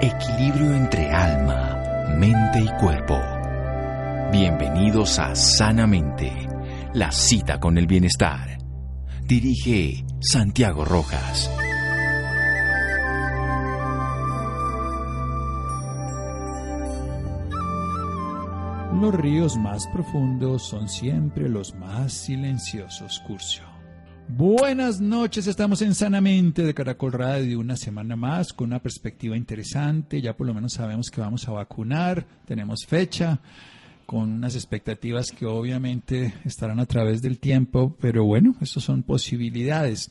Equilibrio entre alma, mente y cuerpo. Bienvenidos a Sanamente, la cita con el bienestar. Dirige Santiago Rojas. Los ríos más profundos son siempre los más silenciosos, Curcio. Buenas noches, estamos en Sanamente de Caracol Radio, una semana más con una perspectiva interesante, ya por lo menos sabemos que vamos a vacunar, tenemos fecha, con unas expectativas que obviamente estarán a través del tiempo, pero bueno, eso son posibilidades.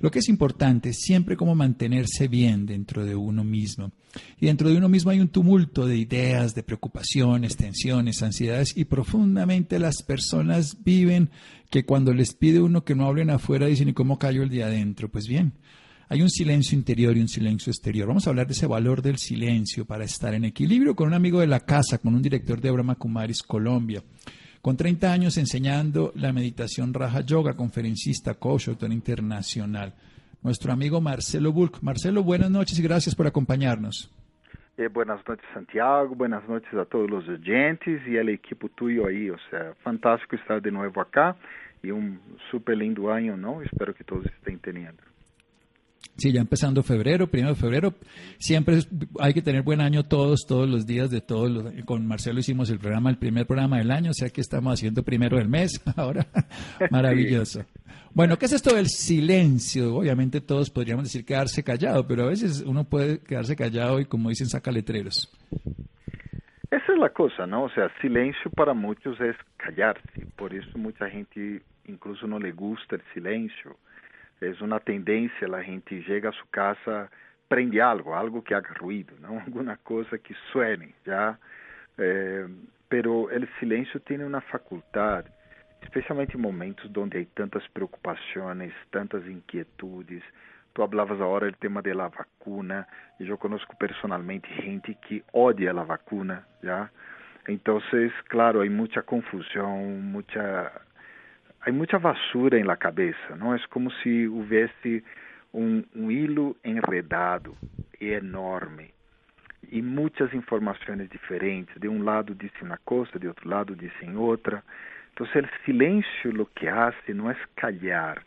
Lo que es importante es siempre como mantenerse bien dentro de uno mismo. Y dentro de uno mismo hay un tumulto de ideas, de preocupaciones, tensiones, ansiedades y profundamente las personas viven que cuando les pide uno que no hablen afuera dicen ¿y cómo cayó el día adentro? Pues bien, hay un silencio interior y un silencio exterior. Vamos a hablar de ese valor del silencio para estar en equilibrio con un amigo de la casa, con un director de Brahma Kumaris Colombia con 30 años enseñando la meditación Raja Yoga, conferencista, coach, autor internacional. Nuestro amigo Marcelo Bulk. Marcelo, buenas noches y gracias por acompañarnos. Eh, buenas noches, Santiago. Buenas noches a todos los oyentes y al equipo tuyo ahí. O sea, fantástico estar de nuevo acá y un súper lindo año, ¿no? Espero que todos estén teniendo. Sí, ya empezando febrero, primero de febrero. Siempre hay que tener buen año todos, todos los días de todos. Los, con Marcelo hicimos el programa, el primer programa del año, o sea que estamos haciendo primero del mes ahora. Maravilloso. Bueno, ¿qué es esto del silencio? Obviamente todos podríamos decir quedarse callado, pero a veces uno puede quedarse callado y como dicen, saca letreros. Esa es la cosa, ¿no? O sea, silencio para muchos es callarse. Por eso mucha gente incluso no le gusta el silencio é uma tendência a gente chega a sua casa prende algo, algo que haga ruído, não alguma coisa que suene, já. Eh, pero o silêncio tem uma faculdade, especialmente em momentos onde há tantas preocupações, tantas inquietudes. Tu falavas agora do tema da vacuna, e eu conosco personalmente gente que odia a vacuna, já. Então, claro, há muita confusão, muita Há muita vassoura em la cabeça, não é como se houvesse um, um hilo enredado e enorme e muitas informações diferentes. De um lado disse uma coisa, de outro lado disse em outra. Então, o silêncio o que hace não é calhar.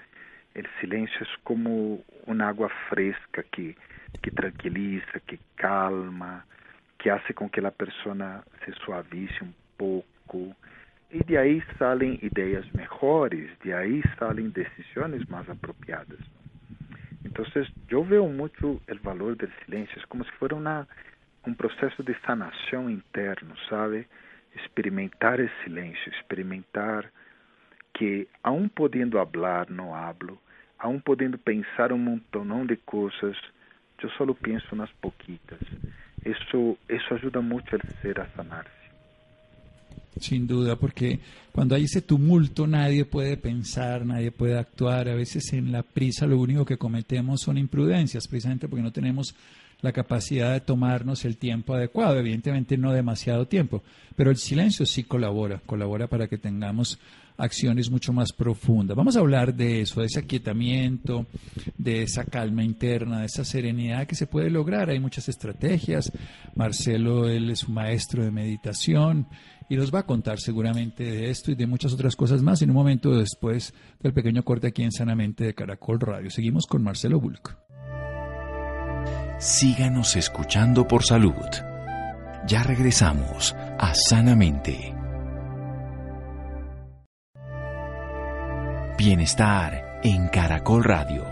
O silêncio é como uma água fresca que que tranquiliza, que calma, que hace com que a pessoa se suavize um pouco. E de aí saem ideias melhores, de aí saem decisões mais apropriadas. Então, eu vejo muito o valor do silêncio, é como se fosse um processo de sanação interno, sabe? Experimentar esse silêncio, experimentar que, a um podendo falar, não hablo, um podendo pensar um montão de coisas, eu só penso nas pouquitas. Isso, isso ajuda muito a ser a sanar-se. Sin duda, porque cuando hay ese tumulto nadie puede pensar, nadie puede actuar. A veces en la prisa lo único que cometemos son imprudencias, precisamente porque no tenemos la capacidad de tomarnos el tiempo adecuado, evidentemente no demasiado tiempo, pero el silencio sí colabora, colabora para que tengamos acciones mucho más profundas. Vamos a hablar de eso, de ese aquietamiento, de esa calma interna, de esa serenidad que se puede lograr. Hay muchas estrategias. Marcelo, él es un maestro de meditación y nos va a contar seguramente de esto y de muchas otras cosas más en un momento después del pequeño corte aquí en Sanamente de Caracol Radio. Seguimos con Marcelo Bulk. Síganos escuchando por salud. Ya regresamos a Sanamente. Bienestar en Caracol Radio.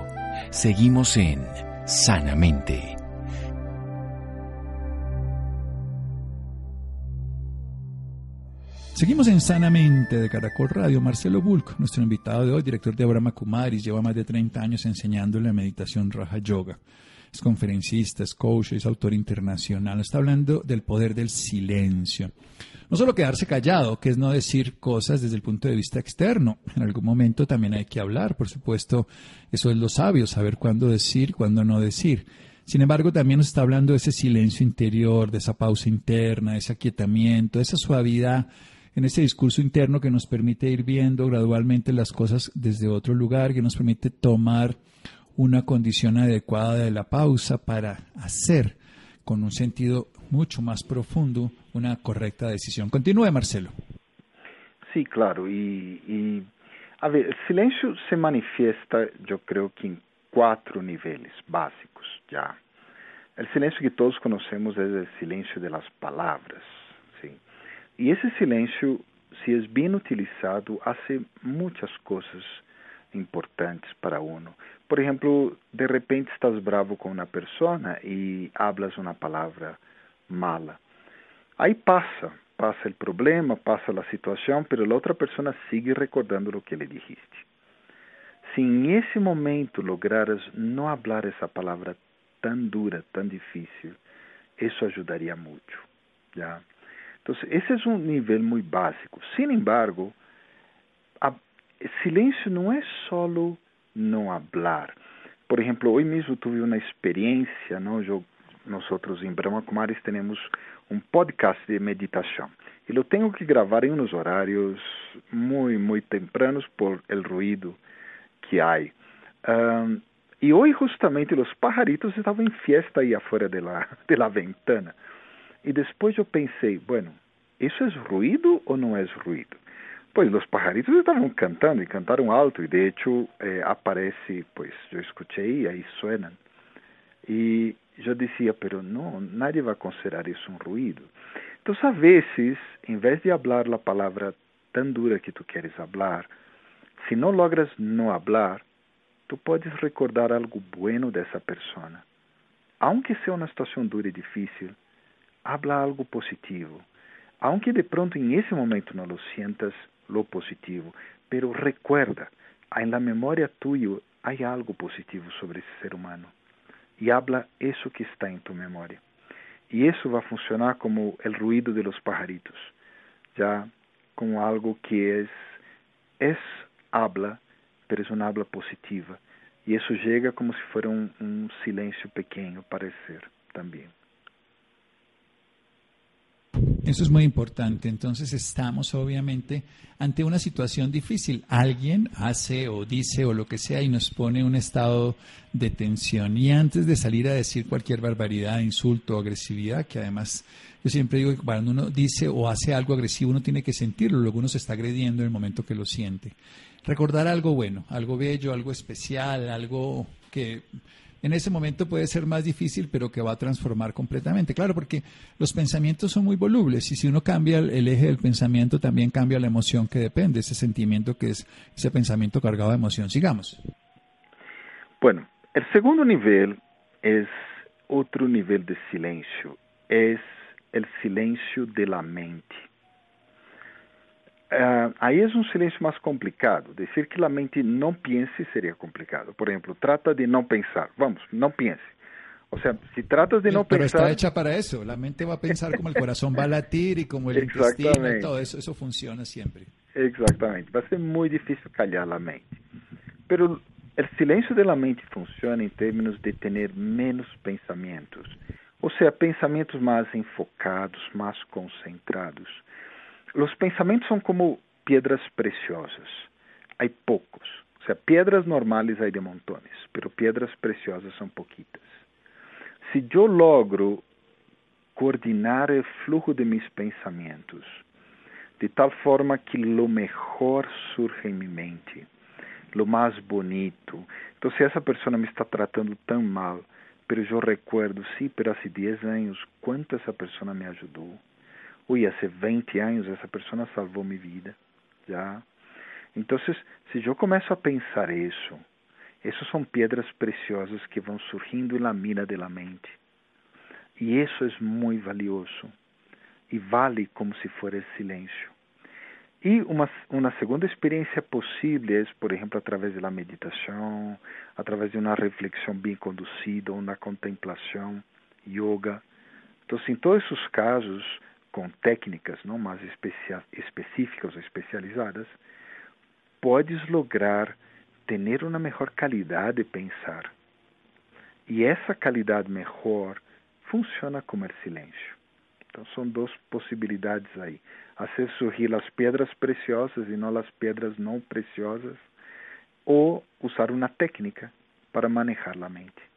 Seguimos en Sanamente. Seguimos en Sanamente de Caracol Radio. Marcelo Bulk, nuestro invitado de hoy, director de Abraham Kumaris, lleva más de 30 años enseñando la meditación Raja Yoga. Es conferencista, es coach, es autor internacional. Está hablando del poder del silencio. No solo quedarse callado, que es no decir cosas desde el punto de vista externo. En algún momento también hay que hablar, por supuesto. Eso es lo sabio, saber cuándo decir, cuándo no decir. Sin embargo, también nos está hablando de ese silencio interior, de esa pausa interna, de ese aquietamiento, de esa suavidad en ese discurso interno que nos permite ir viendo gradualmente las cosas desde otro lugar, que nos permite tomar una condición adecuada de la pausa para hacer con un sentido mucho más profundo una correcta decisión. Continúe, Marcelo. Sí, claro. Y, a ver, el silencio se manifiesta, yo creo que en cuatro niveles básicos ya. El silencio que todos conocemos es el silencio de las palabras. E esse silêncio, se é bem utilizado, hace muitas coisas importantes para uno. Por exemplo, de repente estás bravo com uma pessoa e hablas uma palavra mala. Aí passa, passa o problema, passa a situação, mas a outra pessoa sigue recordando o que lhe dijiste. Se em esse momento lograras não hablar essa palavra tão dura, tão difícil, isso ajudaria muito. Já? Entonces, ese es un nivel muy básico. Sin embargo, a, silencio no es solo no hablar. Por ejemplo, hoy mismo tuve una experiencia, ¿no? Yo, nosotros en Brahma Kumaris tenemos un podcast de meditación y lo tengo que grabar en unos horarios muy, muy tempranos por el ruido que hay. Um, y hoy justamente los pajaritos estaban en fiesta ahí afuera de la, de la ventana. E depois eu pensei, bueno, isso é ruído ou não é ruído? Pois os pajaritos estavam cantando e cantaram alto e de hecho eh, aparece, pois eu escutei e aí suenam. E eu dizia, pero não, nadie vai considerar isso um ruído. Então, a vezes, em vez de falar a palavra tão dura que tu queres falar, se não logras não falar, tu podes recordar algo bueno dessa pessoa. Aunque seja uma situação dura e difícil, habla algo positivo. Aunque de pronto en ese momento no lo sientas, lo positivo, pero recuerda, en la memoria tuya hay algo positivo sobre ese ser humano y habla eso que está en tu memoria. Y eso va a funcionar como el ruido de los pajaritos, ya como algo que es, es habla, pero es una habla positiva. Y eso llega como si fuera un, un silencio pequeño, parecer también. Eso es muy importante. Entonces estamos obviamente ante una situación difícil. Alguien hace o dice o lo que sea y nos pone un estado de tensión. Y antes de salir a decir cualquier barbaridad, insulto, agresividad, que además yo siempre digo que cuando uno dice o hace algo agresivo uno tiene que sentirlo, luego uno se está agrediendo en el momento que lo siente. Recordar algo bueno, algo bello, algo especial, algo que en ese momento puede ser más difícil, pero que va a transformar completamente. Claro, porque los pensamientos son muy volubles y si uno cambia el, eje del pensamiento, también cambia la emoción que depende, ese sentimiento que es ese pensamiento cargado de emoción. Sigamos. Bueno, el segundo nivel es otro nivel de silencio, es el silencio de la mente. Uh, aí é um silêncio mais complicado. Dizer que a mente não pense seria complicado. Por exemplo, trata de não pensar. Vamos, não pense. O sea, si tratas de no Pero pensar... está hecha para eso. La mente va a pensar como el corazón va a latir y como el intestino y todo eso. Eso funciona siempre. Exactamente. Va a ser muy difícil callar la mente. Pero el silencio de la mente funciona en términos de tener menos pensamientos. O sea, pensamientos más enfocados, más concentrados. Los pensamientos son como piedras preciosas. Hay pocos. O sea, piedras normales hay de montones, pero piedras preciosas son poquitas. Si yo logro coordinar el flujo de mis pensamientos de tal forma que lo mejor surge en mi mente, lo más bonito. Entonces esa persona me está tratando tan mal, pero yo recuerdo, sí, pero hace 10 años, cuánto esa persona me ayudó uy, hace 20 años esa persona salvó mi vida, ¿ya? Entonces, si yo começo a pensar eso, esas son piedras preciosas que van surgindo en la mina de la mente. Y eso es muy valioso y vale como si fuera el silencio. Y uma, uma segunda experiência possível é, por exemplo, através da meditação, através de uma reflexão bem conduzida, uma contemplação, yoga. Então, em todos esses casos, com técnicas não mais específicas ou especializadas, podes lograr ter uma melhor qualidade de pensar. E essa qualidade melhor funciona como o silêncio. Então são duas possibilidades aí: fazer surgir as pedras preciosas e não as pedras não preciosas, ou usar uma técnica para manejar a mente.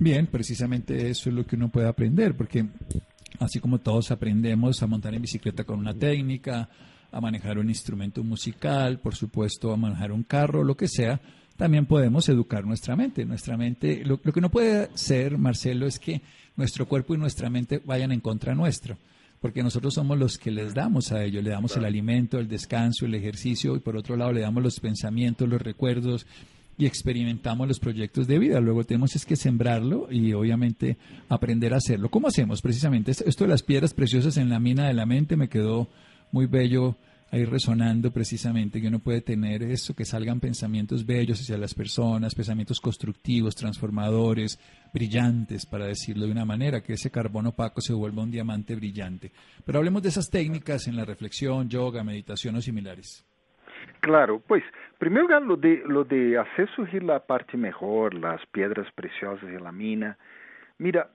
Bien, precisamente eso es lo que uno puede aprender, porque así como todos aprendemos a montar en bicicleta con una técnica, a manejar un instrumento musical, por supuesto, a manejar un carro, lo que sea, también podemos educar nuestra mente. Nuestra mente, lo, que no puede ser, Marcelo, es que nuestro cuerpo y nuestra mente vayan en contra nuestro, porque nosotros somos los que les damos a ellos, le damos el alimento, el descanso, el ejercicio, y por otro lado le damos los pensamientos, los recuerdos, y experimentamos los proyectos de vida. Luego tenemos es que sembrarlo y obviamente aprender a hacerlo. ¿Cómo hacemos precisamente? Esto de las piedras preciosas en la mina de la mente me quedó muy bello ahí resonando precisamente que uno puede tener eso, que salgan pensamientos bellos hacia las personas, pensamientos constructivos, transformadores, brillantes, para decirlo de una manera, que ese carbón opaco se vuelva un diamante brillante. Pero hablemos de esas técnicas en la reflexión, yoga, meditación o similares. Claro, pois primeiro o lugar, lo de, lo de surgir a parte melhor, as piedras preciosas e a mina. Mira,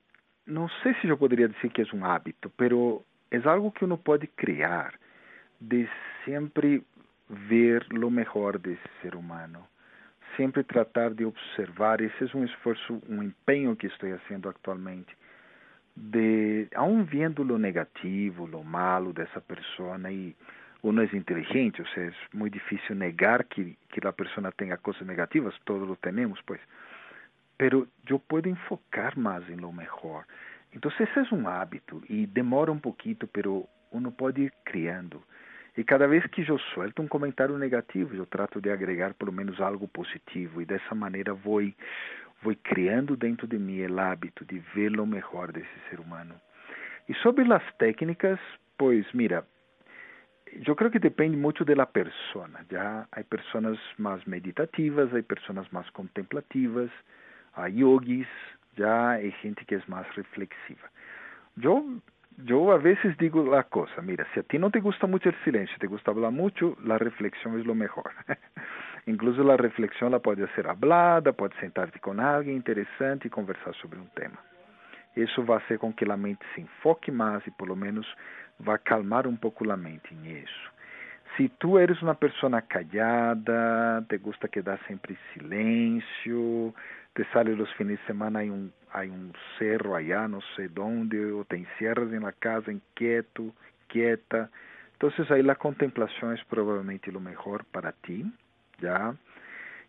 não sei se eu poderia dizer que é um hábito, pero é algo que uno pode criar de sempre ver lo melhor desse ser humano, sempre tratar de observar, Esse é um esforço, um empenho que estou fazendo atualmente, de aun viendo lo negativo, lo malo dessa pessoa e y uno é inteligente, ou seja, é muito difícil negar que, que a pessoa tenha coisas negativas, todos lo temos, pues. Pero eu posso enfocar mais em lo melhor. Então, esse é um hábito e demora um pouquinho, pero uno pode ir criando. E cada vez que eu suelto um comentário negativo, eu trato de agregar pelo menos algo positivo e dessa maneira vou vou criando dentro de mim o hábito de ver o melhor desse ser humano. E sobre as técnicas, pois mira, eu creio que depende muito da persona. Já há pessoas mais meditativas, há pessoas mais contemplativas, há yogis, já há gente que é mais reflexiva. Eu yo a veces digo la cosa, mira, si a ti no te gusta mucho el silencio, te gusta hablar mucho, la reflexión es lo mejor. Incluso la reflexión la puedes hacer hablada, puedes sentarte con alguien interesante y conversar sobre un tema. Isso vai fazer com que a mente se enfoque mais e, pelo menos, vai calmar um pouco a mente nisso. Se tu eres uma pessoa callada, te gusta quedar sempre em silêncio, te sales los fines de semana hay um hay um cerro allá, não sei dónde, ou te encierras em la casa inquieto, quieta. então aí a contemplação é provavelmente o melhor para ti, já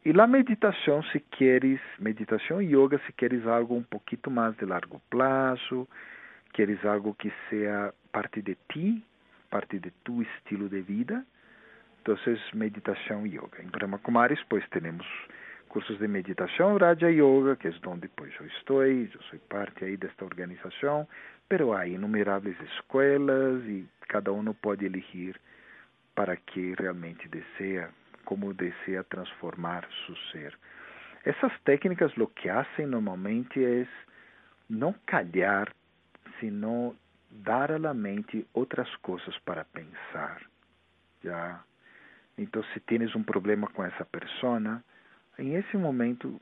Y la meditación, si quieres, meditación y yoga, si quieres algo un poquito más de largo plazo, quieres algo que sea parte de ti, parte de tu estilo de vida, entonces meditación y yoga. En Brahma Kumaris, pues tenemos cursos de meditação, Raja Yoga, que é onde pois eu estou, eu sou parte aí desta organização, pero há inumeráveis escolas e cada um pode elegir para que realmente deseja, como deseja transformar seu ser. Essas técnicas lo que hacen normalmente é não calhar, sino dar la mente outras coisas para pensar. Já? Então, se tens um problema com essa persona, em esse momento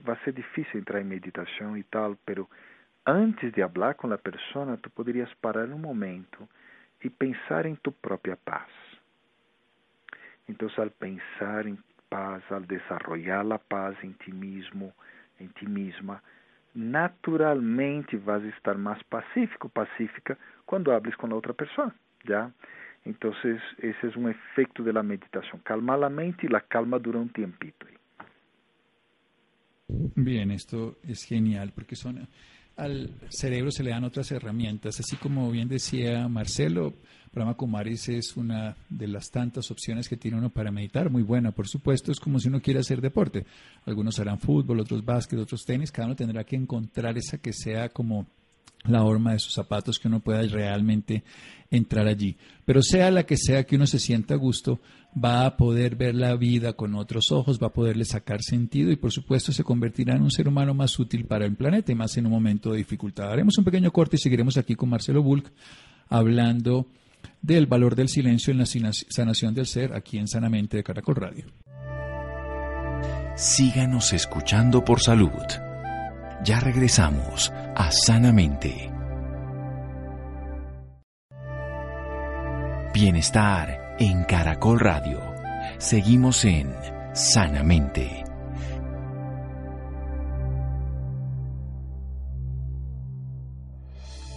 vai ser difícil entrar em meditação e tal, pero antes de falar com a pessoa, tu poderias parar um momento e pensar em tu própria paz. Então, ao pensar em paz, ao desarrollar a paz em ti mesmo, em ti mesma, naturalmente vas estar mais pacífico, pacífica quando hables com a outra pessoa, já? Então, esse é um efeito da meditação. Calmar a mente e a calma dura um tempito. Bien, esto es genial porque son al cerebro se le dan otras herramientas, así como bien decía Marcelo, Brahma Kumaris es una de las tantas opciones que tiene uno para meditar, muy buena, por supuesto, es como si uno quiere hacer deporte. Algunos harán fútbol, otros básquet, otros tenis, cada uno tendrá que encontrar esa que sea como la horma de sus zapatos, que uno pueda realmente entrar allí. Pero sea la que sea que uno se sienta a gusto, va a poder ver la vida con otros ojos, va a poderle sacar sentido y por supuesto se convertirá en un ser humano más útil para el planeta y más en un momento de dificultad. Haremos un pequeño corte y seguiremos aquí con Marcelo Bulk hablando del valor del silencio en la sanación del ser aquí en Sanamente de Caracol Radio. Síganos escuchando por salud. Ya regresamos a Sanamente. Bienestar en Caracol Radio. Seguimos en Sanamente.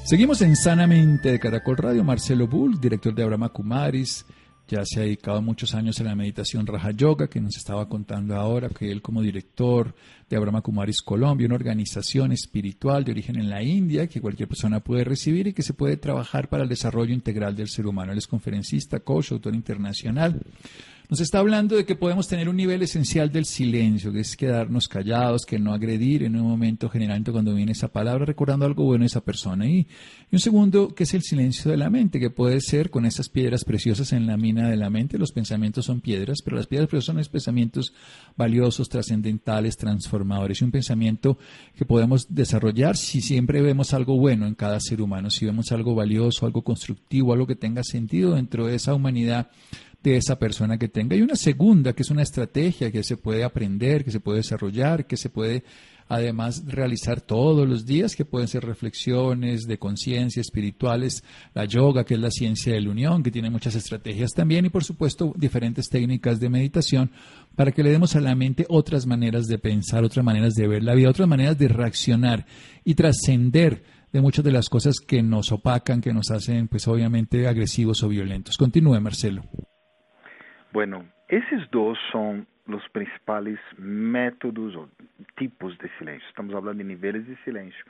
Seguimos en Sanamente de Caracol Radio. Marcelo Bull, director de Abraham Kumaris ya se ha dedicado muchos años a la meditación Raja Yoga, que nos estaba contando ahora, que él como director de Abraham Kumaris Colombia, una organización espiritual de origen en la India, que cualquier persona puede recibir y que se puede trabajar para el desarrollo integral del ser humano. Él es conferencista, coach, autor internacional. Nos está hablando de que podemos tener un nivel esencial del silencio, que es quedarnos callados, que no agredir en un momento generalmente cuando viene esa palabra, recordando algo bueno de esa persona. Y, un segundo, que es el silencio de la mente, que puede ser con esas piedras preciosas en la mina de la mente. Los pensamientos son piedras, pero las piedras preciosas son los pensamientos valiosos, trascendentales, transformadores. Y un pensamiento que podemos desarrollar si siempre vemos algo bueno en cada ser humano, si vemos algo valioso, algo constructivo, algo que tenga sentido dentro de esa humanidad de esa persona que tenga. Y una segunda, que es una estrategia que se puede aprender, que se puede desarrollar, que se puede además realizar todos los días, que pueden ser reflexiones de conciencia espirituales, la yoga, que es la ciencia de la unión, que tiene muchas estrategias también, y por supuesto diferentes técnicas de meditación para que le demos a la mente otras maneras de pensar, otras maneras de ver la vida, otras maneras de reaccionar y trascender de muchas de las cosas que nos opacan, que nos hacen, pues obviamente, agresivos o violentos. Continúe, Marcelo. Bueno, esses dois são os principais métodos ou tipos de silêncio. Estamos falando de níveis de silêncio,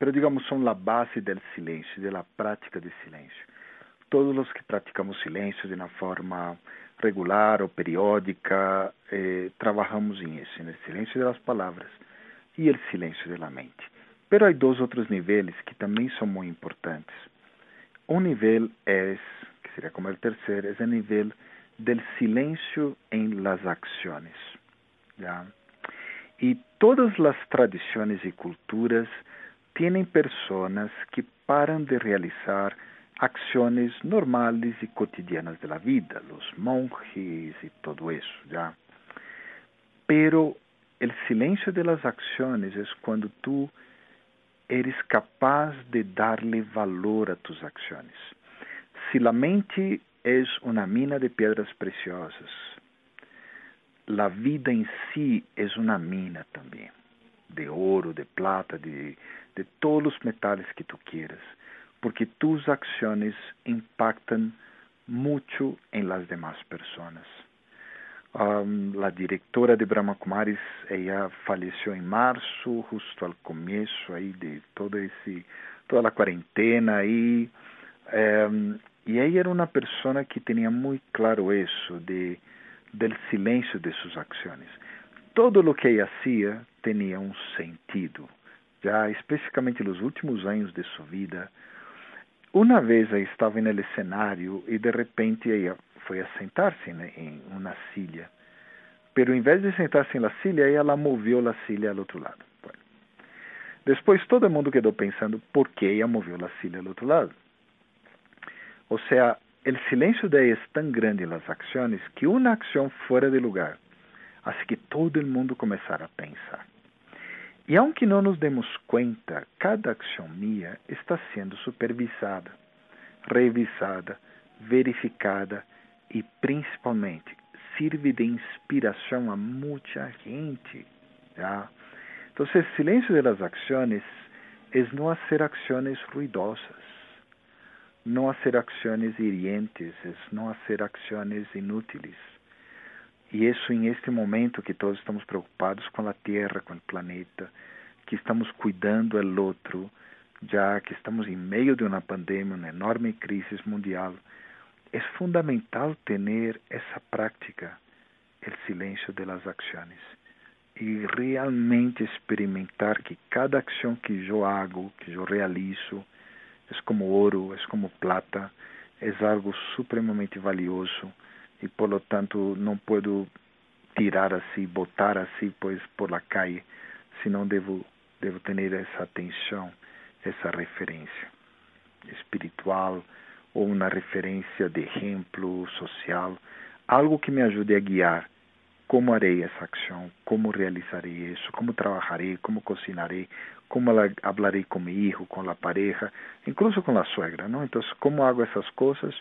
mas digamos são a base do silêncio, da prática de silêncio. Todos os que praticamos silêncio de uma forma regular ou periódica, eh, trabalhamos em isso, no silêncio das palavras e o silêncio da mente. Pero há dois outros níveis que também são muito importantes. Um nível é, que seria como o terceiro, é o nível del silencio en las acciones. ¿ya? Y todas las tradiciones y culturas tienen personas que paran de realizar acciones normales y cotidianas de la vida, los monjes y todo eso, ¿ya? Pero el silencio de las acciones es cuando tú eres capaz de darle valor a tus acciones. Si la mente es una mina de piedras preciosas. La vida em si é uma mina também, de ouro, de plata, de, de todos os metais que tu quieras, porque tus acciones impactam muito em las demás pessoas. Um, a diretora de Brahma Kumaris, ella faleceu em março, justo al começo aí de todo esse, toda a quarentena aí. Um, e ella era uma pessoa que tinha muito claro isso de silêncio de suas ações. Todo o que ella hacía tinha um sentido. Já especificamente nos últimos anos de sua vida, uma vez ela estava no cenário e de repente ela foi a sentar-se em uma silla. Pero em vez de sentar-se na silla, ela moveu a silla ao outro lado. Depois todo mundo quedou pensando por que ela moveu a silla ao outro lado. O sea, el silencio de ella es grande las acciones que una acción fuera de lugar hace que todo mundo comenzara a pensar. Y aunque no nos demos cuenta, cada acción mía está siendo supervisada, revisada, verificada y principalmente sirve de inspiración a mucha gente. ¿ya? Entonces, el silencio de las acciones es no hacer acciones ruidosas no hacer acciones hirientes, es no hacer acciones inútiles. E isso em este momento que todos estamos preocupados com a Terra, com o planeta, que estamos cuidando do outro, já que estamos em meio de uma pandemia, uma enorme crise mundial, é fundamental ter essa prática, o silêncio das ações, e realmente experimentar que cada ação que eu hago, que eu realizo, é como ouro, é como plata, é algo supremamente valioso e por lo tanto não posso tirar assim, botar assim pois por la calle, senão devo devo ter essa atenção, essa referência espiritual ou uma referência de exemplo social, algo que me ajude a guiar como harei essa ação, como realizarei isso, como trabalharei, como cocinarei, como hablarei com meu filho, com a pareja, incluso com a suegra, não? Então, como hago essas coisas?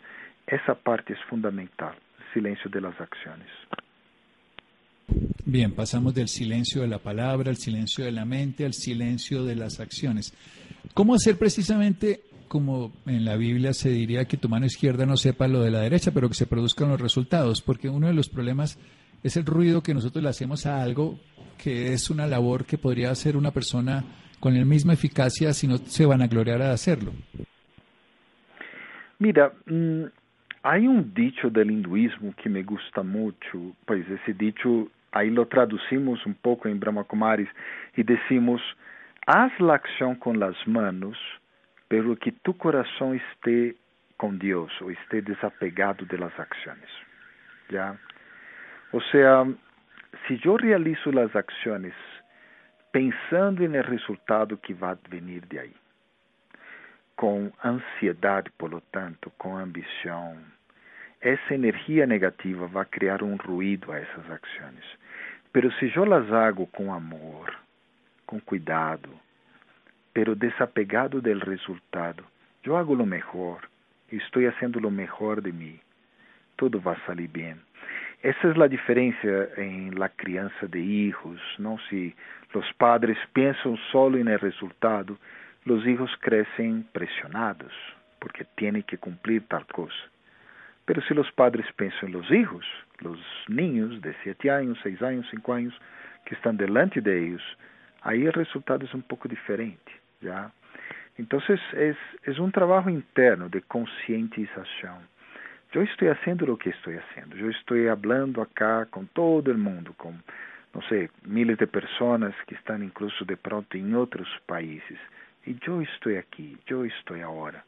Essa parte é fundamental, silêncio de las acciones. Bien, pasamos del silencio de la palabra, al silencio de la mente, al silencio de las acciones. ¿Cómo hacer precisamente como en la Biblia se diría que tu mano izquierda no sepa lo de la derecha, pero que se produzcan los resultados, porque uno de los problemas es el ruido que nosotros le hacemos a algo que es una labor que podría hacer una persona con la misma eficacia si no se van a gloriar a hacerlo. Mira, mm, hay un dicho del hinduismo que me gusta mucho, pues ese dicho ahí lo traducimos un poco en Brahma Kumaris y decimos, haz la acción con las manos, pero que tu corazón esté con Dios o esté desapegado de las acciones. ¿Ya? O sea, si yo realizo las acciones pensando en el resultado que va a venir de ahí, com ansiedade, por tanto, com ambição, essa energia negativa vai criar um ruído a essas ações. Pero se eu las hago com amor, com cuidado, pero desapegado del resultado, eu hago lo mejor, estou haciendo lo mejor de mim, tudo vai sair bem. Essa é a diferença em la criança de hijos, não? Se os padres pensam en el resultado, los hijos crecen presionados porque tienen que cumplir tal cosa. Pero si los padres piensan en los hijos, los niños de siete años, seis años, cinco años, que están delante de ellos, ahí el resultado es un poco diferente, ¿ya? Entonces es, es un trabajo interno de concientización. Yo estoy haciendo lo que estoy haciendo, yo estoy hablando acá con todo el mundo, con, no sé, miles de personas que están incluso de pronto en otros países. E eu estou aqui, eu estou agora.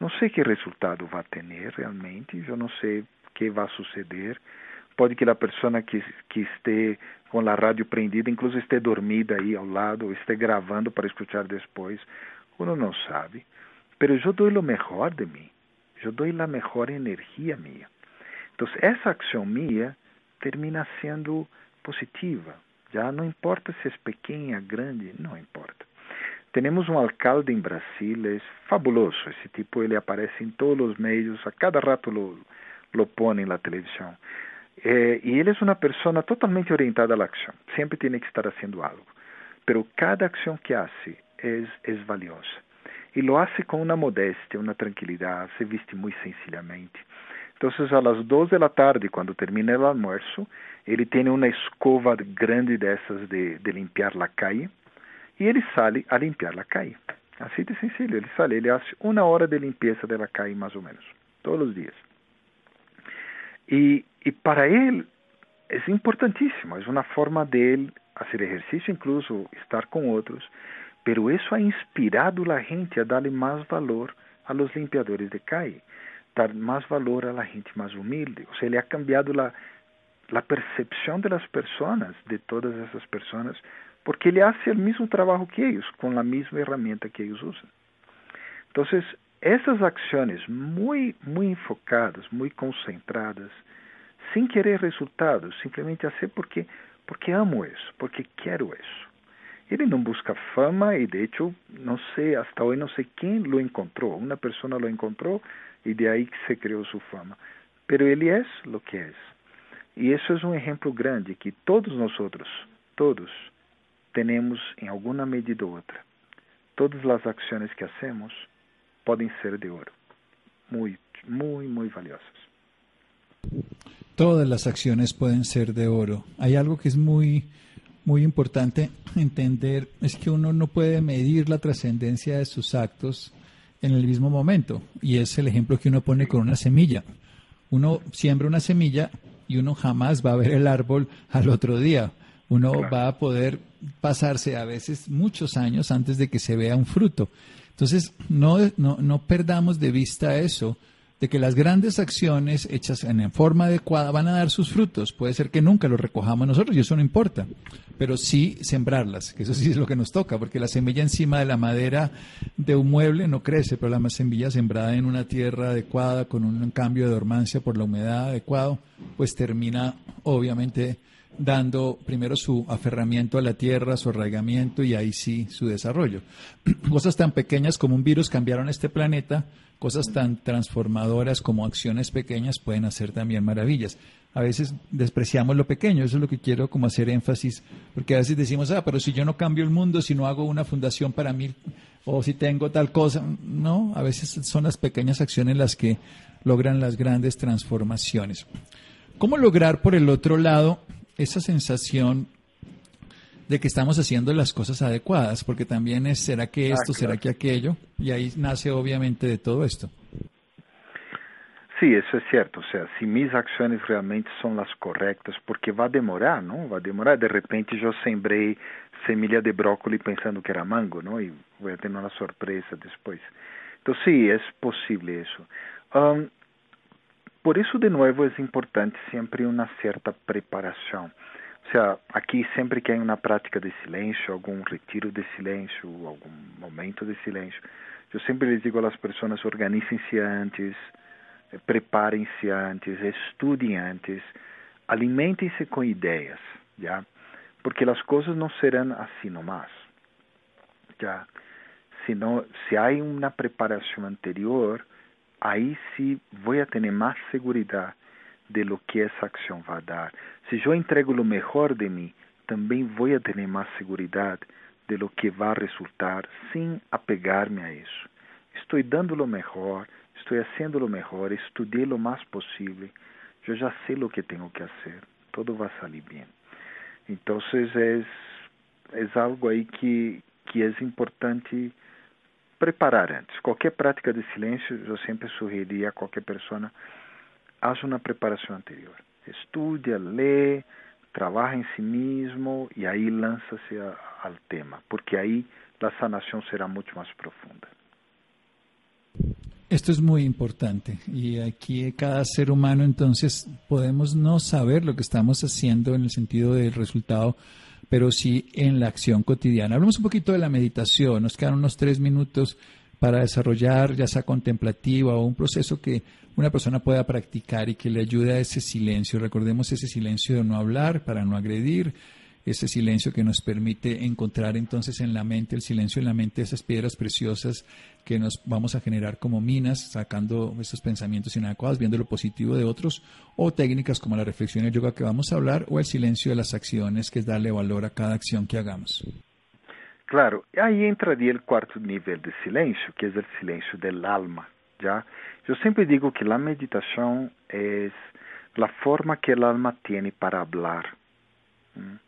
Não sei que resultado vai ter realmente, eu não sei o que vai suceder. Pode que a pessoa que, que esteja com a rádio prendida, inclusive esteja dormida aí ao lado, ou esteja gravando para escutar depois. Uno não sabe. Pero eu dou o melhor de mim. Eu dou a melhor energia minha. Então, essa ação minha termina sendo positiva. Já não importa se é pequena, grande, não importa. Temos um alcalde em Brasil, é fabuloso. Esse tipo ele aparece em todos os meios, a cada rato lo, lo pone na televisão. Eh, e ele é uma pessoa totalmente orientada à ação. Sempre tem que estar fazendo algo. Pero cada ação que hace é, é valiosa. E lo hace com uma modéstia, uma tranquilidade, se viste muito sencillamente. Então, las duas da tarde, quando termina o almoço, ele tem uma escova grande dessas de, de limpiar a calle e ele sale a limpar a calle. Assim de sencillo, ele sale, ele faz uma hora de limpeza da calle mais ou menos, todos os dias. E, e para ele é importantíssimo, é uma forma de ele fazer exercício, incluso estar com outros, pero isso ha inspirado a gente a darle mais valor a los limpiadores de calle, dar mais valor a la gente mais humilde. O sea, ele ha cambiado la, la percepção de las personas, de todas essas pessoas, porque ele hace o mesmo trabalho que eles, com a mesma ferramenta que eles usam. Então, essas ações muito, muito enfocadas, muito concentradas, sem querer resultados, simplesmente fazer porque porque amo isso, porque quero isso. Ele não busca fama e, de hecho, não sei, hasta hoje não sei quem lo encontrou. Uma pessoa lo encontrou e de ahí se criou sua fama. Pero ele é lo que é e isso é um exemplo grande que todos nós, todos, temos em alguma medida ou outra. Todas as acciones que hacemos podem ser de ouro, Muy, muito, muito valiosas. Todas as acciones podem ser de ouro. Hay algo que é muito muy importante entender, es que uno no puede medir la trascendencia de sus actos en el mismo momento. Y es el ejemplo que uno pone con una semilla. Uno siembra una semilla y uno jamás va a ver el árbol al otro día. Uno va a poder pasarse a veces muchos años antes de que se vea un fruto. Entonces, no, no, no perdamos de vista eso, de que las grandes acciones hechas en forma adecuada van a dar sus frutos. Puede ser que nunca los recojamos nosotros y eso no importa, pero sí sembrarlas, que eso sí es lo que nos toca, porque la semilla encima de la madera de un mueble no crece, pero la semilla sembrada en una tierra adecuada, con un cambio de dormancia por la humedad adecuado, pues termina obviamente dando primero su aferramiento a la tierra, su arraigamiento y ahí sí su desarrollo. Cosas tan pequeñas como un virus cambiaron este planeta, cosas tan transformadoras como acciones pequeñas pueden hacer también maravillas. A veces despreciamos lo pequeño, eso es lo que quiero como hacer énfasis, porque a veces decimos, ah, pero si yo no cambio el mundo, si no hago una fundación para mil o si tengo tal cosa, no, a veces son las pequeñas acciones las que logran las grandes transformaciones. ¿Cómo lograr por el otro lado esa sensación de que estamos haciendo las cosas adecuadas? Porque también es, ¿será que esto, Ah, será claro. que aquello? Y ahí nace obviamente de todo esto. Sí, eso es cierto. O sea, si mis acciones realmente son las correctas, porque va a demorar, ¿no? Va a demorar. De repente yo sembré semilla de brócoli pensando que era mango, ¿no? Y voy a tener una sorpresa después. Entonces sí, es posible eso. Um, por eso, de nuevo, es importante siempre una cierta preparación. O sea, aquí sempre que há uma prática de silêncio, algum retiro de silêncio, algum momento de silêncio, eu sempre lhes digo às pessoas, organizem-se antes, preparem-se antes, estudem antes, alimentem-se com ideias, já? Porque as coisas não serão assim nomás, já? Sino, se há uma preparação anterior, aí sim vou a mais segurança de lo que essa ação vai dar. se eu entrego lo melhor de mim também vou a mais segurança de lo que vai resultar resultar sin apegarme a isso estou dando lo melhor, estou fazendo lo melhor estudei lo mais possível eu já sei lo que tenho que fazer todo vai sair bem então é é algo aí que, que é importante preparar antes. Qualquer prática de silêncio, eu sempre sugeriria a qualquer pessoa, haja uma preparação anterior. Estudia, lê, trabalha em si mesmo e aí lança-se ao tema, porque aí a sanação será muito mais profunda. Esto es muy importante y aquí cada ser humano entonces podemos no saber lo que estamos haciendo en el sentido del resultado, pero sí en la acción cotidiana. Hablamos un poquito de la meditación, nos quedan unos tres minutos para desarrollar ya sea contemplativa o un proceso que una persona pueda practicar y que le ayude a ese silencio. Recordemos ese silencio de no hablar para no agredir, ese silencio que nos permite encontrar entonces en la mente, el silencio en la mente, esas piedras preciosas que nos vamos a generar como minas, sacando esos pensamientos inadecuados, viendo lo positivo de otros, o técnicas como la reflexión y el yoga que vamos a hablar, o el silencio de las acciones, que es darle valor a cada acción que hagamos. Claro, aí entraria o quarto nível de silêncio, que é o silêncio del alma, já? Eu sempre digo que a meditação é a forma que o alma tem para falar. ¿Mm?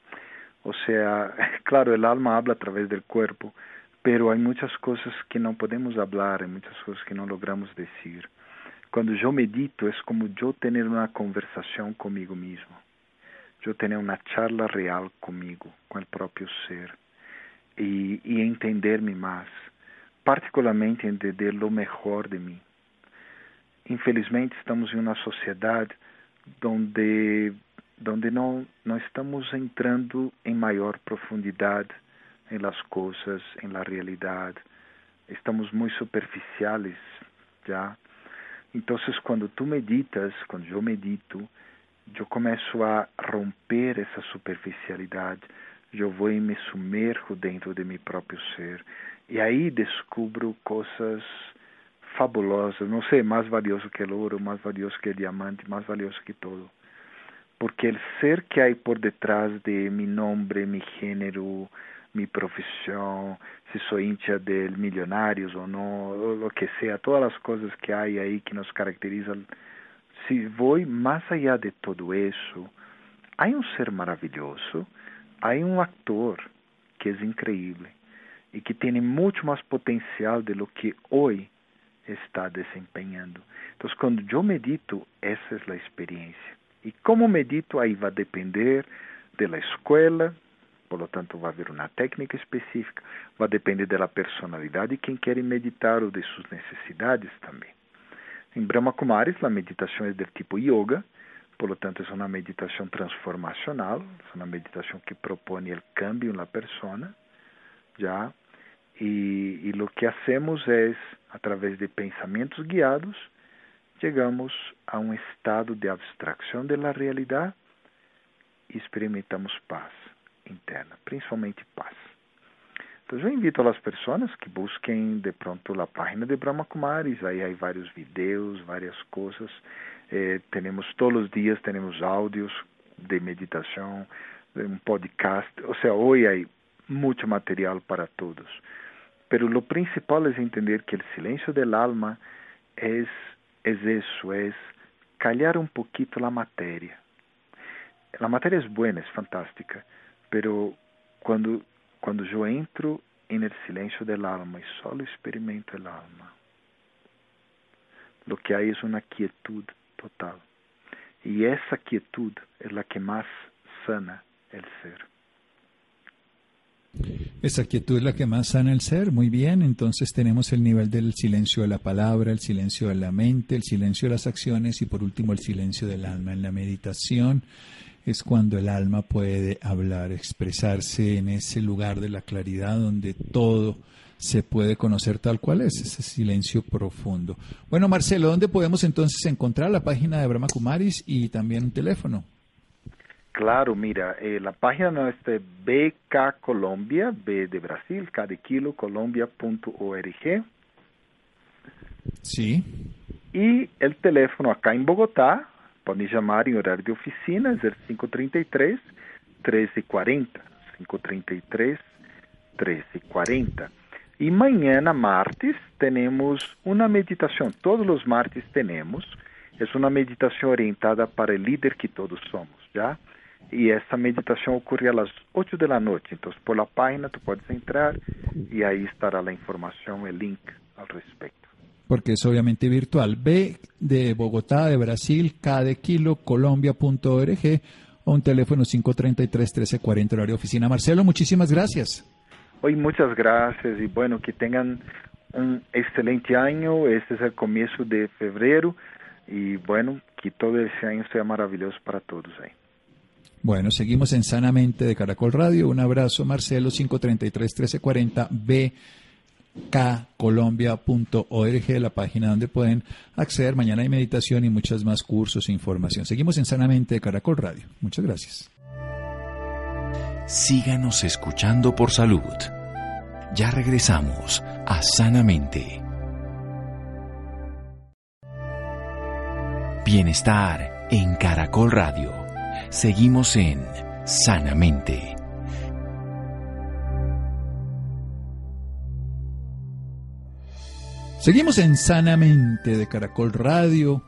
O sea, claro, el alma habla a través del cuerpo, pero hay muchas cosas que no podemos hablar, hay muchas cosas que no logramos decir. Cuando yo medito es como yo tener una conversación conmigo mismo, yo tener una charla real conmigo, con el propio ser, y, entenderme más, particularmente entender lo mejor de mí. Infelizmente estamos en una sociedad donde donde não não estamos entrando em maior profundidade em las coisas, em la realidade. Estamos muito superficiales, já. Então, quando tu meditas, quando eu medito, eu começo a romper essa superficialidade. Eu vou e me sumerjo dentro de meu próprio ser e aí descubro coisas fabulosas. Não sei, mais valioso que o ouro, mais valioso que o diamante, mais valioso que todo porque el ser que hay por detrás de mi nombre, mi género, mi profesión, si soy hincha del Millonarios o no, o lo que sea, todas las cosas que hay ahí que nos caracterizan, si voy más allá de todo eso, hay un ser maravilloso, hay un actor que es increíble y que tiene mucho más potencial de lo que hoy está desempeñando. Entonces, cuando yo medito, esa es la experiencia. E como medito aí vai depender da escola, por lo tanto vai haver uma técnica específica, vai depender da personalidade de quem quer meditar ou de suas necessidades também. Em Brahma Kumaris a meditação é do tipo yoga, por lo tanto é uma meditação transformacional, é uma meditação que propõe o cambio na persona, e o que hacemos é através de pensamentos guiados, chegamos a um estado de abstração da realidade e experimentamos paz interna, principalmente paz. Então, eu invito as pessoas que busquem de pronto a página de Brahma Kumaris, aí há vários vídeos, várias coisas. Eh, temos todos os dias temos áudios de meditação, um podcast, ou seja, hoje há muito material para todos. pero lo principal es entender que el silencio del alma es eso, es callar un poquito la materia. La materia es buena, es fantástica, pero cuando, cuando yo entro en el silencio del alma y solo experimento el alma, lo que hay es una quietud total. Y esa quietud es la que más sana el ser. Esa quietud es la que más sana el ser. Muy bien, entonces tenemos el nivel del silencio de la palabra, el silencio de la mente, el silencio de las acciones y por último el silencio del alma. En la meditación es cuando el alma puede hablar, expresarse en ese lugar de la claridad donde todo se puede conocer tal cual es, ese silencio profundo. Bueno, Marcelo, ¿dónde podemos entonces encontrar la página de Brahma Kumaris y también un teléfono? Claro, mira, eh, la página nuestra es BK Colombia, B de Brasil, K de Kilo, colombia.org. Sí. E o telefone acá em Bogotá, podem chamar em horário de oficinas, é 533 1340. 533 1340. E mañana, martes, temos uma meditação. Todos os martes temos. É uma meditação orientada para o líder que todos somos, já? Y esta meditación ocurre a las 8 de la noche. Entonces, por la página tú puedes entrar y ahí estará la información, el link al respecto. Porque es obviamente virtual. B de Bogotá, de Brasil, K de Kilo, Colombia.org o un teléfono 533-1340, horario oficina. Marcelo, muchísimas gracias. Hoy muchas gracias y bueno, que tengan un excelente año. Este es el comienzo de febrero y bueno, que todo ese año sea maravilloso para todos ahí. Bueno, seguimos en Sanamente de Caracol Radio. Un abrazo, Marcelo, 533-1340, bkcolombia.org, la página donde pueden acceder. Mañana hay meditación y muchas más cursos e información. Seguimos en Sanamente de Caracol Radio. Muchas gracias. Síganos escuchando por salud. Ya regresamos a Sanamente. Bienestar en Caracol Radio. Seguimos en Sanamente. Seguimos en Sanamente de Caracol Radio.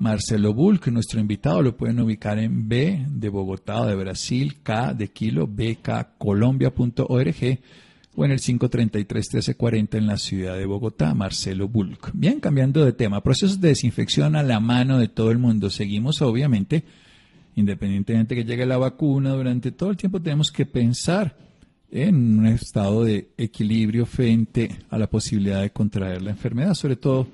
Marcelo Bulk, nuestro invitado, lo pueden ubicar en B de Bogotá o de Brasil, K de Kilo, bkcolombia.org o en el 533-1340 en la ciudad de Bogotá, Marcelo Bulk. Bien, cambiando de tema, procesos de desinfección a la mano de todo el mundo. Seguimos, obviamente, independientemente de que llegue la vacuna, durante todo el tiempo tenemos que pensar en un estado de equilibrio frente a la posibilidad de contraer la enfermedad, sobre todo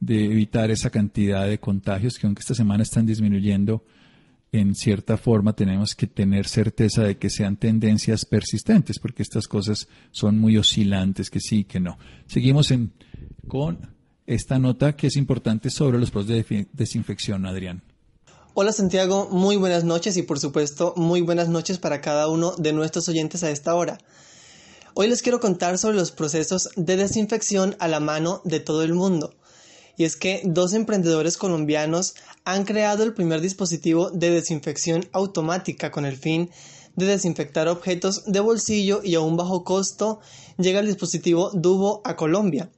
de evitar esa cantidad de contagios que aunque esta semana están disminuyendo, en cierta forma tenemos que tener certeza de que sean tendencias persistentes, porque estas cosas son muy oscilantes, que sí, que no. Seguimos en, con esta nota que es importante sobre los procesos de desinfección, Adrián. Hola Santiago, muy buenas noches y por supuesto muy buenas noches para cada uno de nuestros oyentes a esta hora. Hoy les quiero contar sobre los procesos de desinfección a la mano de todo el mundo y es que dos emprendedores colombianos han creado el primer dispositivo de desinfección automática con el fin de desinfectar objetos de bolsillo y a un bajo costo llega el dispositivo Dubo a Colombia.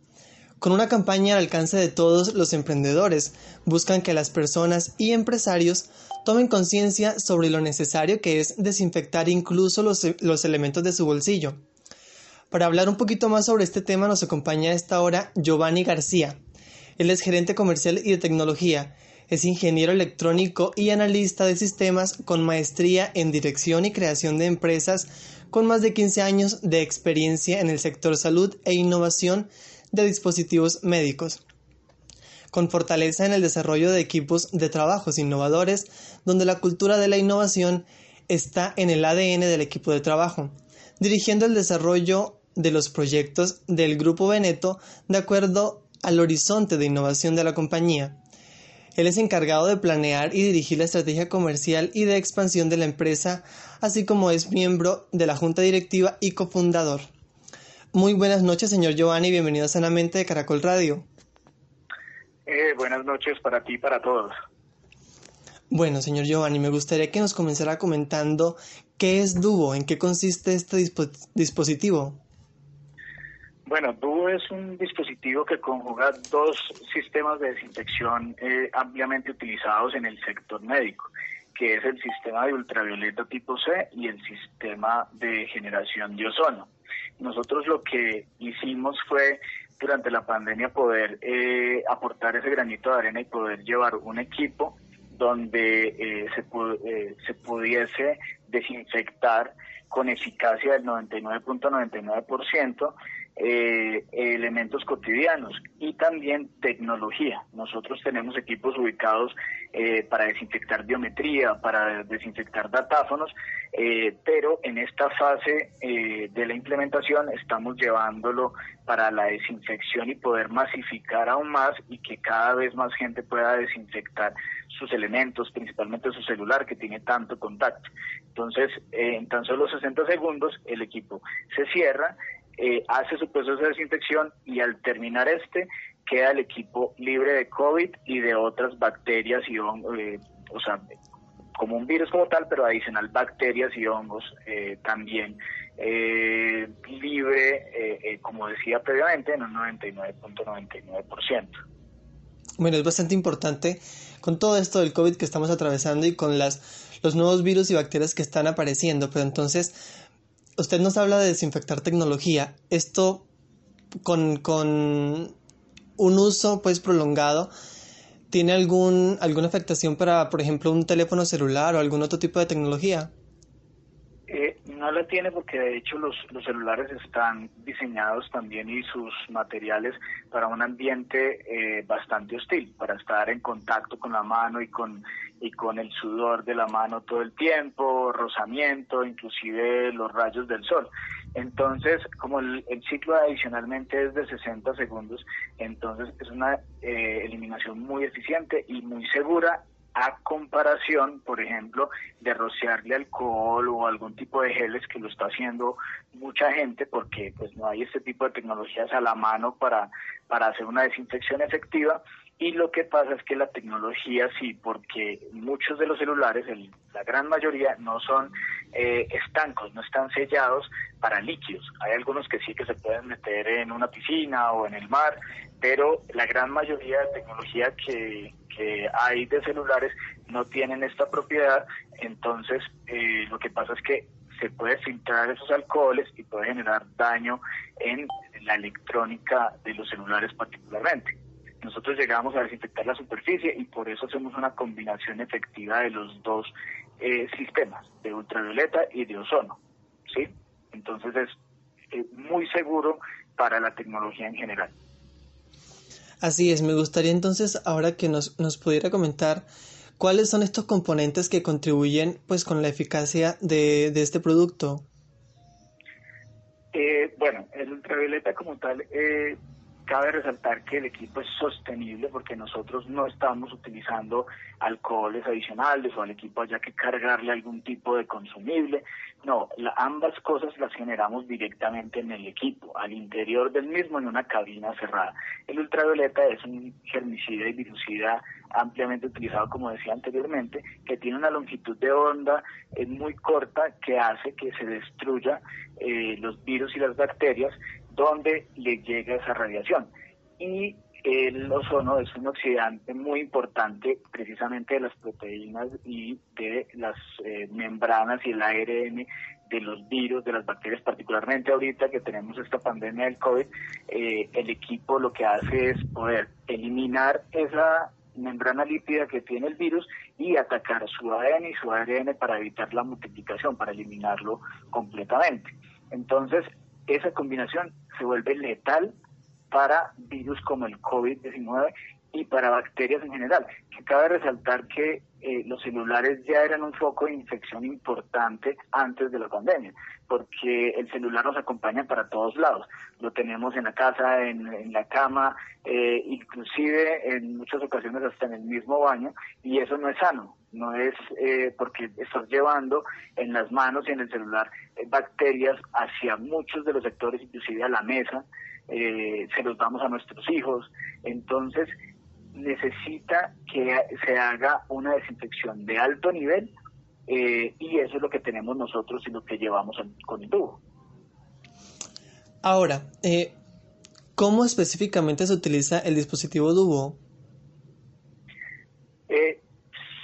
Con una campaña al alcance de todos los emprendedores, buscan que las personas y empresarios tomen conciencia sobre lo necesario que es desinfectar incluso los, los, elementos de su bolsillo. Para hablar un poquito más sobre este tema nos acompaña a esta hora Giovanni García. Él es gerente comercial y de tecnología. Es ingeniero electrónico y analista de sistemas con maestría en dirección y creación de empresas con más de 15 años de experiencia en el sector salud e innovación de dispositivos médicos. Con fortaleza en el desarrollo de equipos de trabajos innovadores, donde la cultura de la innovación está en el ADN del equipo de trabajo, dirigiendo el desarrollo de los proyectos del Grupo Veneto de acuerdo al horizonte de innovación de la compañía. Él es encargado de planear y dirigir la estrategia comercial y de expansión de la empresa, así como es miembro de la junta directiva y cofundador. Muy buenas noches, señor Giovanni, bienvenido a Sanamente de Caracol Radio. Eh, buenas noches para ti y para todos. Bueno, señor Giovanni, me gustaría que nos comenzara comentando qué es Dubo, en qué consiste este dispositivo. Bueno, DUO es un dispositivo que conjuga dos sistemas de desinfección eh, ampliamente utilizados en el sector médico, que es el sistema de ultravioleta tipo C y el sistema de generación de ozono. Nosotros lo que hicimos fue durante la pandemia poder eh, aportar ese granito de arena y poder llevar un equipo donde eh, se, se pudiese desinfectar con eficacia del 99.99% eh, elementos cotidianos y también tecnología. Nosotros tenemos equipos ubicados eh, para desinfectar biometría, para desinfectar datáfonos, eh, pero en esta fase de la implementación estamos llevándolo para la desinfección y poder masificar aún más y que cada vez más gente pueda desinfectar sus elementos, principalmente su celular que tiene tanto contacto. Entonces, en tan solo 60 segundos el equipo se cierra eh, hace su proceso de desinfección y al terminar este queda el equipo libre de COVID y de otras bacterias y hongos, eh, o sea, como un virus como tal, pero adicional bacterias y hongos eh, también libre, como decía previamente, en un 99.99%. Bueno, es bastante importante con todo esto del COVID que estamos atravesando y con las, los nuevos virus y bacterias que están apareciendo, pero entonces usted nos habla de desinfectar tecnología. Esto con, con un uso pues prolongado, ¿tiene algún, alguna afectación para, por ejemplo, un teléfono celular o algún otro tipo de tecnología? No la tiene porque de hecho los, los celulares están diseñados también y sus materiales para un ambiente eh, bastante hostil, para estar en contacto con la mano y con y con el sudor de la mano todo el tiempo, rozamiento, inclusive los rayos del sol. Entonces, como el, ciclo adicionalmente es de 60 segundos, entonces es una eh, eliminación muy eficiente y muy segura a comparación, por ejemplo, de rociarle alcohol o algún tipo de geles que lo está haciendo mucha gente porque pues no hay este tipo de tecnologías a la mano para, para hacer una desinfección efectiva y lo que pasa es que la tecnología sí, porque muchos de los celulares, la gran mayoría, no son eh, estancos, no están sellados para líquidos. Hay algunos que sí que se pueden meter en una piscina o en el mar, pero la gran mayoría de tecnología que, que hay de celulares no tienen esta propiedad. Entonces, eh, lo que pasa es que se puede filtrar esos alcoholes y puede generar daño en la electrónica de los celulares particularmente nosotros llegamos a desinfectar la superficie y por eso hacemos una combinación efectiva de los dos eh, sistemas, de ultravioleta y de ozono. ¿sí? Entonces es eh, muy seguro para la tecnología en general. Así es, me gustaría entonces ahora que nos, nos pudiera comentar cuáles son estos componentes que contribuyen pues con la eficacia de, de este producto. Eh, bueno, el ultravioleta como tal eh, Cabe resaltar que el equipo es sostenible porque nosotros no estamos utilizando alcoholes adicionales o al equipo haya que cargarle algún tipo de consumible. No, ambas cosas las generamos directamente en el equipo, al interior del mismo en una cabina cerrada. El ultravioleta es un germicida y virucida ampliamente utilizado, como decía anteriormente, que tiene una longitud de onda eh, muy corta que hace que se destruya eh, los virus y las bacterias donde le llega esa radiación. Y el ozono es un oxidante muy importante precisamente de las proteínas y de las eh, membranas y el ARN de los virus, de las bacterias, particularmente ahorita que tenemos esta pandemia del COVID, eh, el equipo lo que hace es poder eliminar esa membrana lípida que tiene el virus y atacar su ADN y su ARN para evitar la multiplicación, para eliminarlo completamente. Entonces, esa combinación se vuelve letal para virus como el COVID-19 y para bacterias en general. Que cabe resaltar que eh, los celulares ya eran un foco de infección importante antes de la pandemia, porque el celular nos acompaña para todos lados. Lo tenemos en la casa, en, la cama, eh, inclusive en muchas ocasiones hasta en el mismo baño, y eso no es sano. No es eh, porque estás llevando en las manos y en el celular bacterias hacia muchos de los sectores, inclusive a la mesa, se los damos a nuestros hijos. Entonces, necesita que se haga una desinfección de alto nivel eh, y eso es lo que tenemos nosotros y lo que llevamos con el tubo. Ahora, eh, ¿Cómo específicamente se utiliza el dispositivo Duo? Eh,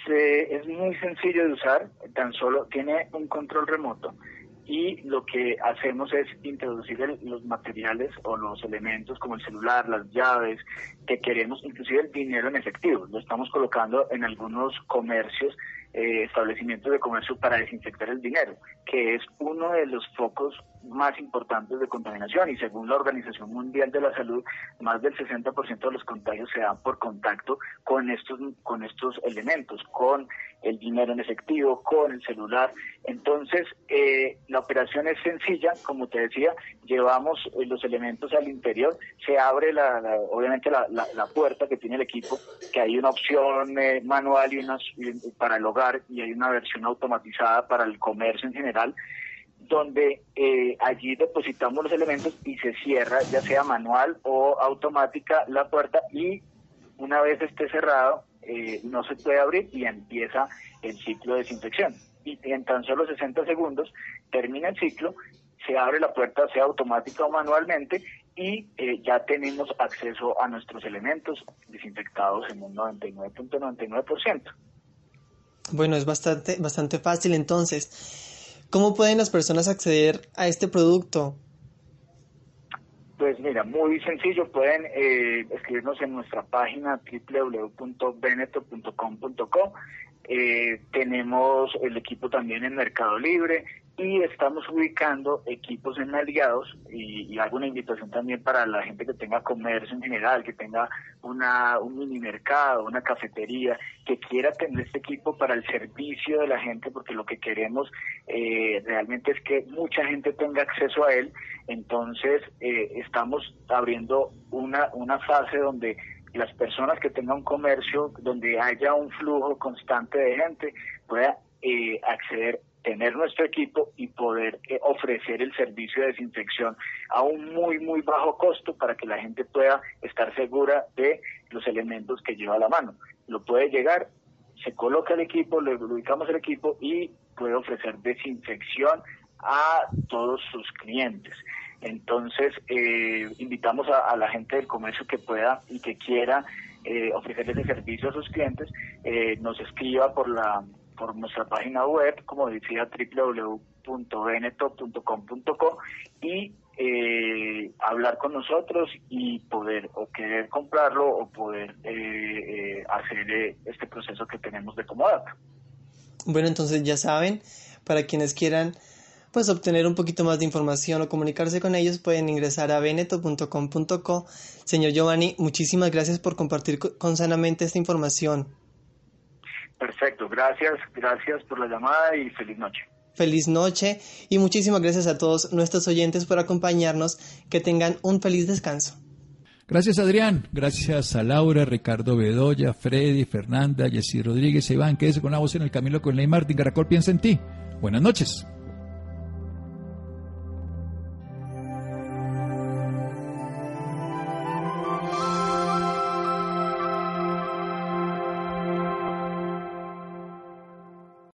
es muy sencillo de usar, tan solo tiene un control remoto y lo que hacemos es introducir los materiales o los elementos como el celular, las llaves que queremos, inclusive el dinero en efectivo. Lo estamos colocando en algunos comercios, eh, establecimientos de comercio para desinfectar el dinero, que es uno de los focos más importantes de contaminación y según la Organización Mundial de la Salud, más del 60% de los contagios se dan por contacto con estos con estos elementos, con el dinero en efectivo, con el celular. Entonces, eh, la operación es sencilla, como te decía, llevamos eh, los elementos al interior, se abre la, obviamente la, la, puerta que tiene el equipo, que hay una opción eh, manual y una para el hogar y hay una versión automatizada para el comercio en general donde eh, allí depositamos los elementos y se cierra, ya sea manual o automática, la puerta y una vez esté cerrado, eh, no se puede abrir y empieza el ciclo de desinfección. Y en tan solo 60 segundos termina el ciclo, se abre la puerta, sea automática o manualmente, y eh, ya tenemos acceso a nuestros elementos desinfectados en un 99.99%. Bueno, es bastante, bastante fácil entonces. ¿Cómo pueden las personas acceder a este producto? Pues mira, muy sencillo, pueden eh, escribirnos en nuestra página www.beneto.com.co. Eh, tenemos el equipo también en Mercado Libre y estamos ubicando equipos en aliados y, hago una invitación también para la gente que tenga comercio en general, que tenga una, un mini mercado, una cafetería, que quiera tener este equipo para el servicio de la gente, porque lo que queremos eh, realmente es que mucha gente tenga acceso a él. Entonces, eh, estamos abriendo una, una fase donde las personas que tengan comercio, donde haya un flujo constante de gente, pueda eh, acceder tener nuestro equipo y poder eh, ofrecer el servicio de desinfección a un muy, muy bajo costo para que la gente pueda estar segura de los elementos que lleva a la mano. Lo puede llegar, se coloca el equipo, le ubicamos el equipo y puede ofrecer desinfección a todos sus clientes. Entonces, eh, invitamos a, la gente del comercio que pueda y que quiera eh, ofrecer ese servicio a sus clientes, eh, nos escriba por la por nuestra página web, como decía, www.beneto.com.co y eh, hablar con nosotros y poder o querer comprarlo o poder eh, eh, hacer este proceso que tenemos de Comodato. Bueno, entonces ya saben, para quienes quieran pues obtener un poquito más de información o comunicarse con ellos pueden ingresar a beneto.com.co. Señor Giovanni, muchísimas gracias por compartir con Sanamente esta información. Perfecto, gracias, gracias por la llamada y feliz noche. Feliz noche y muchísimas gracias a todos nuestros oyentes por acompañarnos. Que tengan un feliz descanso. Gracias Adrián, gracias a Laura, Ricardo Bedoya, Freddy, Fernanda, Jessy Rodríguez, Iván, quédese con la voz en el camino con Ley Martín. Caracol piensa en ti. Buenas noches.